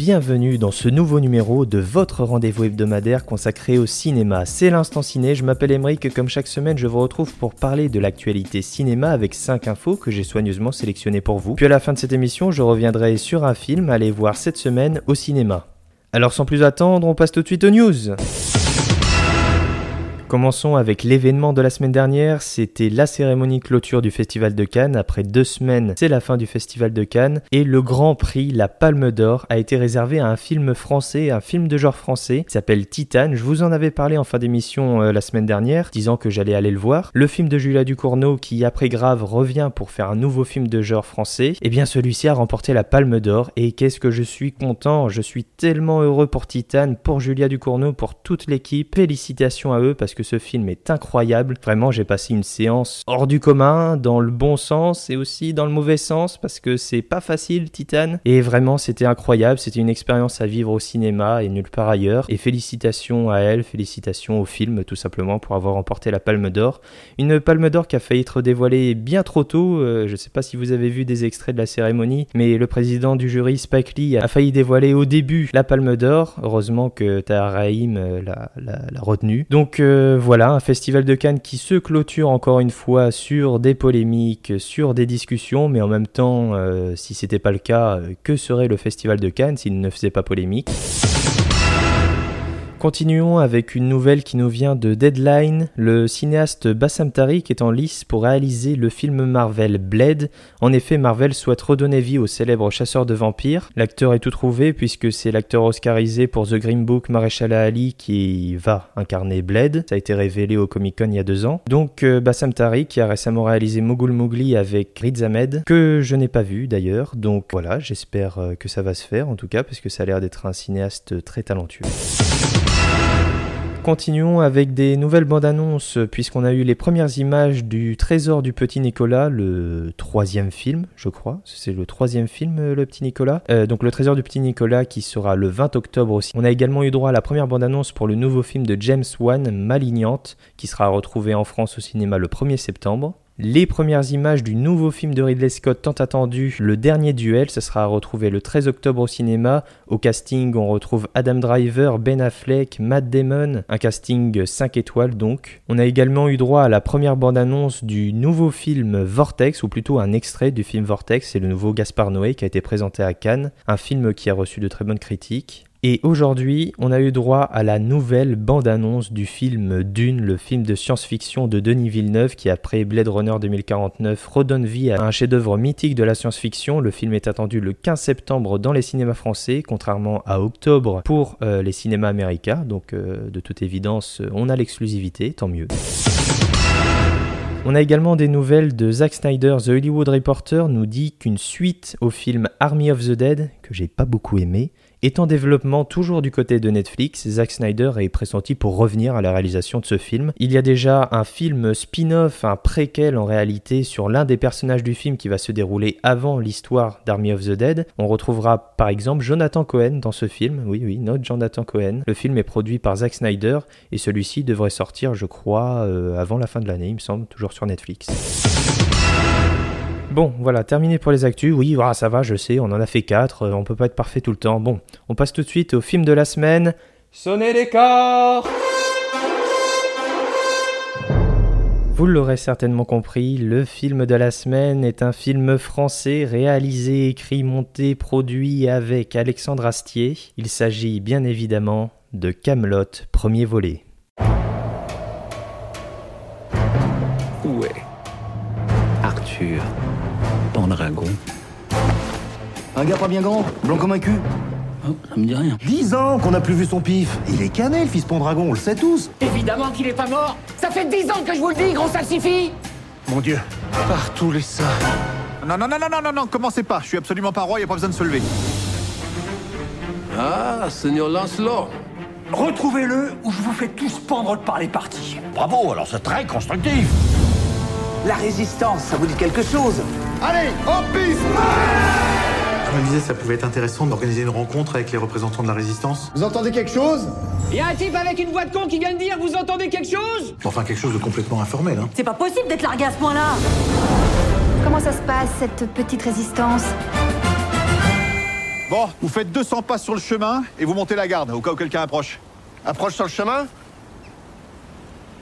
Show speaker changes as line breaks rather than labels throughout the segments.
Bienvenue dans ce nouveau numéro de votre rendez-vous hebdomadaire consacré au cinéma. C'est l'instant ciné, je m'appelle Emeric comme chaque semaine je vous retrouve pour parler de l'actualité cinéma avec 5 infos que j'ai soigneusement sélectionnées pour vous. Puis à la fin de cette émission je reviendrai sur un film à aller voir cette semaine au cinéma. Alors sans plus attendre, on passe tout de suite aux news. Commençons avec l'événement de la semaine dernière, c'était la cérémonie clôture du Festival de Cannes. Après deux semaines, c'est la fin du Festival de Cannes et le grand prix, la Palme d'Or, a été réservé à un film français, un film de genre français, qui s'appelle Titane. Je vous en avais parlé en fin d'émission euh, la semaine dernière, disant que j'allais aller le voir. Le film de Julia Ducournau qui, après Grave, revient pour faire un nouveau film de genre français. Eh bien celui-ci a remporté la Palme d'Or et qu'est-ce que je suis content, je suis tellement heureux pour Titane, pour Julia Ducournau, pour toute l'équipe. Félicitations à eux parce que ce film est incroyable. Vraiment, j'ai passé une séance hors du commun, dans le bon sens et aussi dans le mauvais sens, parce que c'est pas facile, Titan. Et vraiment, c'était incroyable. C'était une expérience à vivre au cinéma et nulle part ailleurs. Et félicitations à elle, félicitations au film, tout simplement, pour avoir remporté la Palme d'Or. Une Palme d'Or qui a failli être dévoilée bien trop tôt. Euh, je sais pas si vous avez vu des extraits de la cérémonie, mais le président du jury, Spike Lee, a failli dévoiler au début la Palme d'Or. Heureusement que Tahar euh, l'a retenu. Donc, euh, voilà, un festival de Cannes qui se clôture encore une fois sur des polémiques, sur des discussions, mais en même temps, euh, si c'était pas le cas, euh, que serait le festival de Cannes s'il ne faisait pas polémique? Continuons avec une nouvelle qui nous vient de Deadline. Le cinéaste Bassam Tariq est en lice pour réaliser le film Marvel Blade. En effet, Marvel souhaite redonner vie au célèbre chasseur de vampires. L'acteur est tout trouvé puisque c'est l'acteur oscarisé pour The Green Book Maréchal Ali qui va incarner Blade. Ça a été révélé au Comic Con il y a deux ans. Donc euh, Bassam Tariq a récemment réalisé Mogul Mowgli avec Riz Ahmed que je n'ai pas vu d'ailleurs. Donc voilà, j'espère euh, que ça va se faire en tout cas parce que ça a l'air d'être un cinéaste très talentueux. Continuons avec des nouvelles bandes annonces, puisqu'on a eu les premières images du Trésor du Petit Nicolas, le troisième film, je crois. C'est le troisième film, euh, le Petit Nicolas. Euh, donc le Trésor du Petit Nicolas qui sera le 20 octobre aussi. On a également eu droit à la première bande annonce pour le nouveau film de James Wan, Malignante, qui sera retrouvé en France au cinéma le 1er septembre. Les premières images du nouveau film de Ridley Scott tant attendu, Le Dernier Duel, ce sera retrouvé le 13 octobre au cinéma. Au casting, on retrouve Adam Driver, Ben Affleck, Matt Damon, un casting 5 étoiles donc. On a également eu droit à la première bande-annonce du nouveau film Vortex, ou plutôt un extrait du film Vortex, c'est le nouveau Gaspar Noé qui a été présenté à Cannes, un film qui a reçu de très bonnes critiques. Et aujourd'hui, on a eu droit à la nouvelle bande-annonce du film Dune, le film de science-fiction de Denis Villeneuve qui, après Blade Runner 2049, redonne vie à un chef-d'œuvre mythique de la science-fiction. Le film est attendu le 15 septembre dans les cinémas français, contrairement à octobre pour euh, les cinémas américains. Donc, euh, de toute évidence, on a l'exclusivité, tant mieux. On a également des nouvelles de Zack Snyder. The Hollywood Reporter nous dit qu'une suite au film Army of the Dead, que j'ai pas beaucoup aimé, est en développement toujours du côté de Netflix, Zack Snyder est pressenti pour revenir à la réalisation de ce film. Il y a déjà un film spin-off, un préquel en réalité, sur l'un des personnages du film qui va se dérouler avant l'histoire d'Army of the Dead. On retrouvera par exemple Jonathan Cohen dans ce film, oui oui, notre Jonathan Cohen. Le film est produit par Zack Snyder et celui-ci devrait sortir je crois euh, avant la fin de l'année, il me semble, toujours sur Netflix. Bon, voilà, terminé pour les actus. Oui, voilà, ça va, je sais, on en a fait 4, euh, on peut pas être parfait tout le temps. Bon, on passe tout de suite au film de la semaine. Sonnez les corps Vous l'aurez certainement compris, le film de la semaine est un film français réalisé, écrit, monté, produit avec Alexandre Astier. Il s'agit bien évidemment de Camelot, premier volet.
Pendragon
Un gars pas bien grand, blanc comme un cul.
Oh, ça me dit rien.
Dix ans qu'on n'a plus vu son pif. Il est cané, le fils Pendragon, on le sait tous.
Évidemment qu'il est pas mort Ça fait dix ans que je vous le dis, gros salsifis
Mon Dieu.
Par tous les saints.
Non, non, non, non, non, non, non, commencez pas. Je suis absolument pas roi, y a pas besoin de se lever.
Ah, Seigneur Lancelot.
Retrouvez-le ou je vous fais tous pendre par les parties.
Bravo, alors c'est très constructif.
La résistance, ça vous dit quelque chose?
Allez, en piste
Je me disais, ça pouvait être intéressant d'organiser une rencontre avec les représentants de la résistance.
Vous entendez quelque chose?
Il y a un type avec une voix de con qui vient de dire Vous entendez quelque chose?
Enfin, quelque chose de complètement informel, hein.
C'est pas possible d'être largué à ce point-là
Comment ça se passe, cette petite résistance?
Bon, vous faites 200 pas sur le chemin et vous montez la garde au cas où quelqu'un approche.
Approche sur le chemin?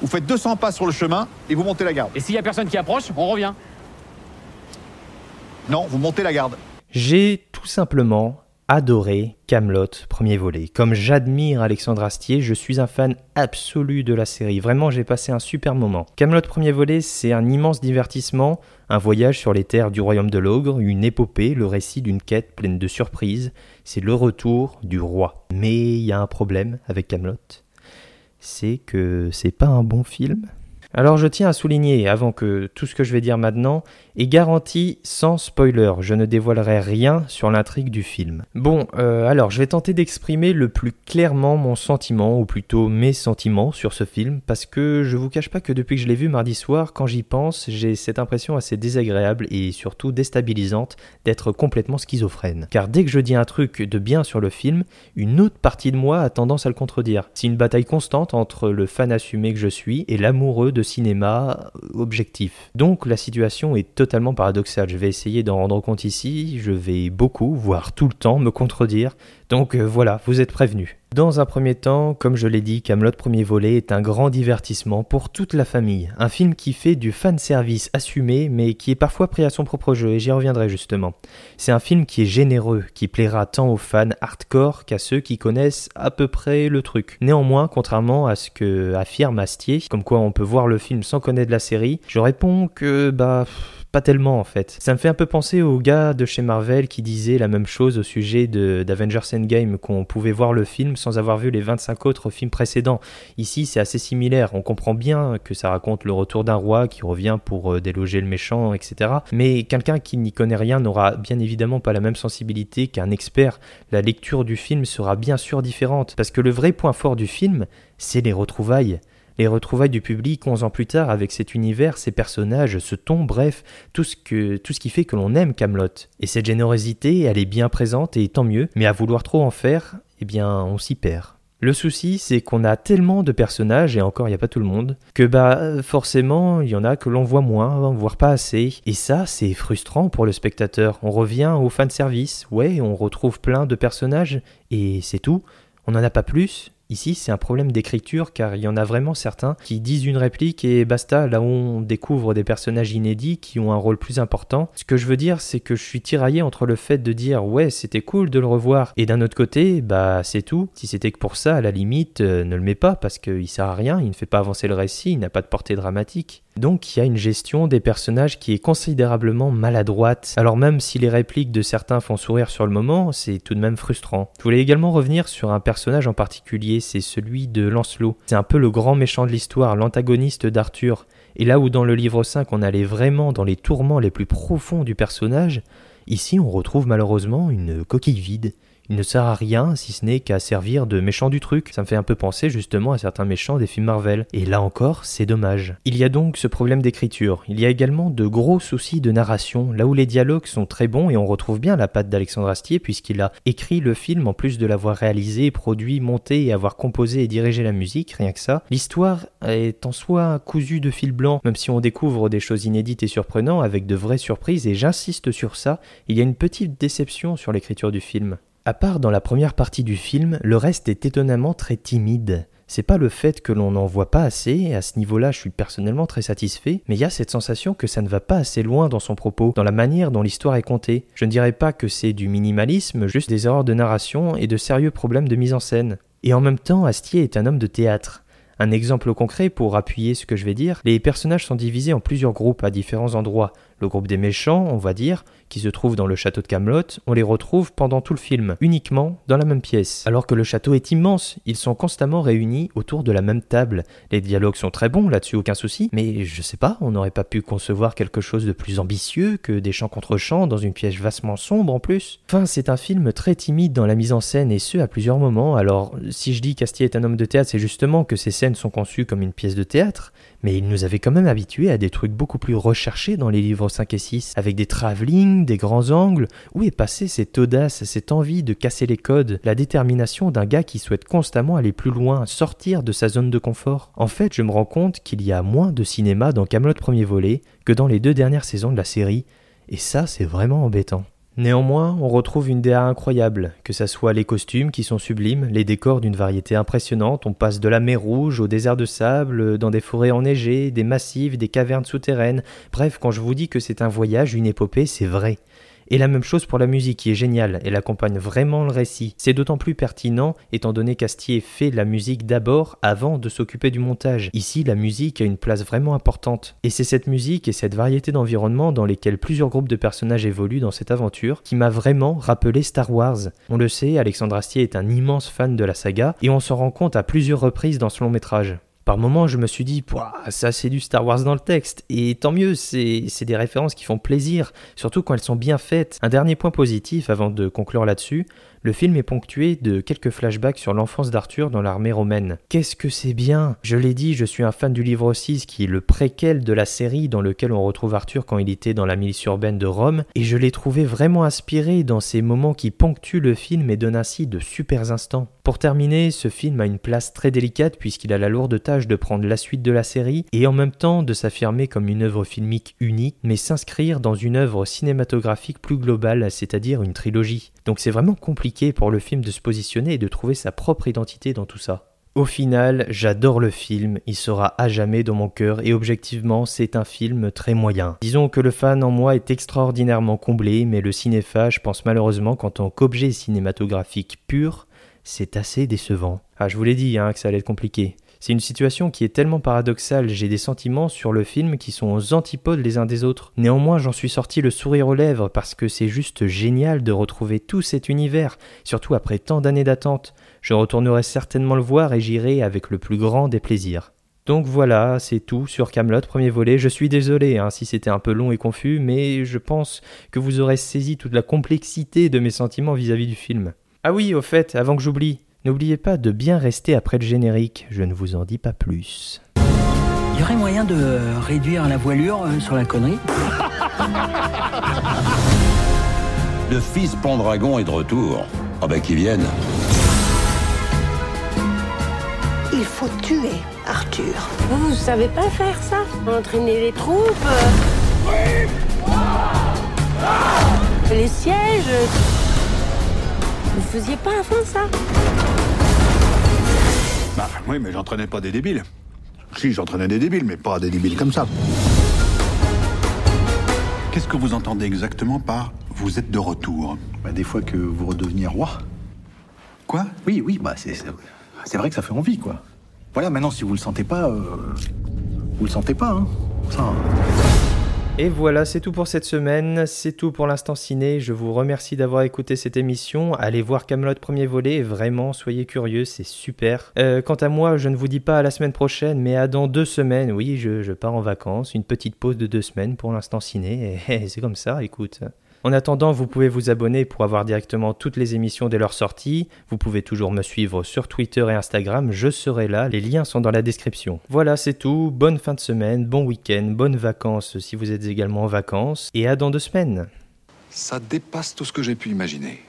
Vous faites 200 pas sur le chemin et vous montez la garde.
Et s'il y a personne qui approche, on revient.
Non, vous montez la garde.
J'ai tout simplement adoré Camelot premier volet. Comme j'admire Alexandre Astier, je suis un fan absolu de la série. Vraiment, j'ai passé un super moment. Camelot premier volet, c'est un immense divertissement, un voyage sur les terres du royaume de l'ogre, une épopée, le récit d'une quête pleine de surprises. C'est le retour du roi. Mais il y a un problème avec Camelot, c'est que c'est pas un bon film. Alors je tiens à souligner, avant que tout ce que je vais dire maintenant est garanti sans spoiler, je ne dévoilerai rien sur l'intrigue du film. Bon, euh, alors je vais tenter d'exprimer le plus clairement mon sentiment, ou plutôt mes sentiments sur ce film, parce que je vous cache pas que depuis que je l'ai vu mardi soir, quand j'y pense, j'ai cette impression assez désagréable et surtout déstabilisante d'être complètement schizophrène. Car dès que je dis un truc de bien sur le film, une autre partie de moi a tendance à le contredire. C'est une bataille constante entre le fan assumé que je suis et l'amoureux de cinéma objectif. Donc la situation est totalement paradoxale. Je vais essayer d'en rendre compte ici, je vais beaucoup, voire tout le temps, me contredire. Donc euh, voilà, vous êtes prévenus. Dans un premier temps, comme je l'ai dit, Camelot premier volet est un grand divertissement pour toute la famille. Un film qui fait du fan service assumé, mais qui est parfois pris à son propre jeu, et j'y reviendrai justement. C'est un film qui est généreux, qui plaira tant aux fans hardcore qu'à ceux qui connaissent à peu près le truc. Néanmoins, contrairement à ce que affirme Astier, comme quoi on peut voir le film sans connaître la série, je réponds que bah pas tellement en fait. Ça me fait un peu penser aux gars de chez Marvel qui disaient la même chose au sujet d'Avengers Endgame, qu'on pouvait voir le film sans avoir vu les 25 autres films précédents. Ici, c'est assez similaire. On comprend bien que ça raconte le retour d'un roi qui revient pour euh, déloger le méchant, etc. Mais quelqu'un qui n'y connaît rien n'aura bien évidemment pas la même sensibilité qu'un expert. La lecture du film sera bien sûr différente, parce que le vrai point fort du film, c'est les retrouvailles les retrouvailles du public 11 ans plus tard avec cet univers, ces personnages, ce ton, bref, tout ce, qui fait que l'on aime Camelot. Et cette générosité, elle est bien présente et tant mieux, mais à vouloir trop en faire, eh bien, on s'y perd. Le souci, c'est qu'on a tellement de personnages, et encore il n'y a pas tout le monde, que bah forcément il y en a que l'on voit moins, voire pas assez. Et ça, c'est frustrant pour le spectateur. On revient au fan service, ouais, on retrouve plein de personnages, et c'est tout. On n'en a pas plus, Ici, c'est un problème d'écriture car il y en a vraiment certains qui disent une réplique et basta, là où on découvre des personnages inédits qui ont un rôle plus important. Ce que je veux dire, c'est que je suis tiraillé entre le fait de dire ouais, c'était cool de le revoir et d'un autre côté, bah c'est tout. Si c'était que pour ça, à la limite, euh, ne le mets pas parce qu'il sert à rien, il ne fait pas avancer le récit, il n'a pas de portée dramatique. Donc il y a une gestion des personnages qui est considérablement maladroite. Alors même si les répliques de certains font sourire sur le moment, c'est tout de même frustrant. Je voulais également revenir sur un personnage en particulier, c'est celui de Lancelot. C'est un peu le grand méchant de l'histoire, l'antagoniste d'Arthur. Et là où dans le livre 5 on allait vraiment dans les tourments les plus profonds du personnage, ici on retrouve malheureusement une coquille vide. Il ne sert à rien si ce n'est qu'à servir de méchant du truc. Ça me fait un peu penser justement à certains méchants des films Marvel. Et là encore, c'est dommage. Il y a donc ce problème d'écriture. Il y a également de gros soucis de narration, là où les dialogues sont très bons et on retrouve bien la patte d'Alexandre Astier puisqu'il a écrit le film en plus de l'avoir réalisé, produit, monté et avoir composé et dirigé la musique, rien que ça. L'histoire est en soi cousue de fil blanc, même si on découvre des choses inédites et surprenantes avec de vraies surprises et j'insiste sur ça, il y a une petite déception sur l'écriture du film. À part dans la première partie du film, le reste est étonnamment très timide. C'est pas le fait que l'on n'en voit pas assez, à ce niveau-là je suis personnellement très satisfait, mais il y a cette sensation que ça ne va pas assez loin dans son propos, dans la manière dont l'histoire est contée. Je ne dirais pas que c'est du minimalisme, juste des erreurs de narration et de sérieux problèmes de mise en scène. Et en même temps, Astier est un homme de théâtre. Un exemple concret pour appuyer ce que je vais dire, les personnages sont divisés en plusieurs groupes à différents endroits. Le groupe des méchants, on va dire, qui se trouve dans le château de Camelot, on les retrouve pendant tout le film, uniquement dans la même pièce. Alors que le château est immense, ils sont constamment réunis autour de la même table. Les dialogues sont très bons, là-dessus aucun souci, mais je sais pas, on n'aurait pas pu concevoir quelque chose de plus ambitieux que des chants contre chants dans une pièce vastement sombre en plus. Enfin, c'est un film très timide dans la mise en scène et ce à plusieurs moments. Alors, si je dis qu'Astier est un homme de théâtre, c'est justement que ces scènes sont conçues comme une pièce de théâtre, mais il nous avait quand même habitués à des trucs beaucoup plus recherchés dans les livres 5 et 6, avec des travelling, des grands angles. Où est passée cette audace, cette envie de casser les codes, la détermination d'un gars qui souhaite constamment aller plus loin, sortir de sa zone de confort? En fait, je me rends compte qu'il y a moins de cinéma dans Camelot premier volet que dans les deux dernières saisons de la série, et ça c'est vraiment embêtant. Néanmoins, on retrouve une DA incroyable, que ce soit les costumes qui sont sublimes, les décors d'une variété impressionnante, on passe de la mer Rouge au désert de sable, dans des forêts enneigées, des massifs, des cavernes souterraines, bref, quand je vous dis que c'est un voyage, une épopée, c'est vrai. Et la même chose pour la musique qui est géniale, elle accompagne vraiment le récit. C'est d'autant plus pertinent étant donné qu'Astier fait la musique d'abord avant de s'occuper du montage. Ici, la musique a une place vraiment importante. Et c'est cette musique et cette variété d'environnements dans lesquels plusieurs groupes de personnages évoluent dans cette aventure qui m'a vraiment rappelé Star Wars. On le sait, Alexandre Astier est un immense fan de la saga et on s'en rend compte à plusieurs reprises dans ce long métrage. Par moments, je me suis dit, ça c'est du Star Wars dans le texte, et tant mieux, c'est des références qui font plaisir, surtout quand elles sont bien faites. Un dernier point positif avant de conclure là-dessus, le film est ponctué de quelques flashbacks sur l'enfance d'Arthur dans l'armée romaine. Qu'est-ce que c'est bien Je l'ai dit, je suis un fan du livre 6 qui est le préquel de la série dans lequel on retrouve Arthur quand il était dans la milice urbaine de Rome, et je l'ai trouvé vraiment inspiré dans ces moments qui ponctuent le film et donnent ainsi de super instants. Pour terminer, ce film a une place très délicate puisqu'il a la lourde tâche de prendre la suite de la série et en même temps de s'affirmer comme une œuvre filmique unique, mais s'inscrire dans une œuvre cinématographique plus globale, c'est-à-dire une trilogie. Donc c'est vraiment compliqué pour le film de se positionner et de trouver sa propre identité dans tout ça. Au final, j'adore le film, il sera à jamais dans mon cœur et objectivement, c'est un film très moyen. Disons que le fan en moi est extraordinairement comblé, mais le cinéphage pense malheureusement qu'en tant qu'objet cinématographique pur, c'est assez décevant. Ah, je vous l'ai dit hein, que ça allait être compliqué. C'est une situation qui est tellement paradoxale, j'ai des sentiments sur le film qui sont aux antipodes les uns des autres. Néanmoins, j'en suis sorti le sourire aux lèvres parce que c'est juste génial de retrouver tout cet univers, surtout après tant d'années d'attente. Je retournerai certainement le voir et j'irai avec le plus grand des plaisirs. Donc voilà, c'est tout sur Camelot premier volet. Je suis désolé hein, si c'était un peu long et confus, mais je pense que vous aurez saisi toute la complexité de mes sentiments vis à -vis du film. Ah oui, au fait, avant que j'oublie, N'oubliez pas de bien rester après le générique, je ne vous en dis pas plus.
Il y aurait moyen de réduire la voilure euh, sur la connerie?
Le fils Pendragon est de retour. Ah bah qu'il vienne.
Il faut tuer Arthur.
Vous, vous savez pas faire ça? Entraîner les troupes?
Oui
Les sièges? Vous faisiez pas avant ça?
Bah oui, mais j'entraînais pas des débiles. Si, j'entraînais des débiles, mais pas des débiles comme ça.
Qu'est-ce que vous entendez exactement par vous êtes de retour
bah, Des fois que vous redeveniez roi.
Quoi?
Oui, oui, bah c'est c'est vrai que ça fait envie, quoi. Voilà, maintenant, si vous le sentez pas, euh, vous le sentez pas, hein. Ça.
Et voilà, c'est tout pour cette semaine, c'est tout pour l'instant ciné. Je vous remercie d'avoir écouté cette émission. Allez voir Camelot premier volet, vraiment, soyez curieux, c'est super. Euh, quant à moi, je ne vous dis pas à la semaine prochaine, mais à dans deux semaines. Oui, je, pars en vacances, une petite pause de deux semaines pour l'instant ciné, c'est comme ça, écoute. En attendant, vous pouvez vous abonner pour avoir directement toutes les émissions dès leur sortie. Vous pouvez toujours me suivre sur Twitter et Instagram, je serai là, les liens sont dans la description. Voilà, c'est tout. Bonne fin de semaine, bon week-end, bonnes vacances si vous êtes également en vacances, et à dans deux semaines.
Ça dépasse tout ce que j'ai pu imaginer.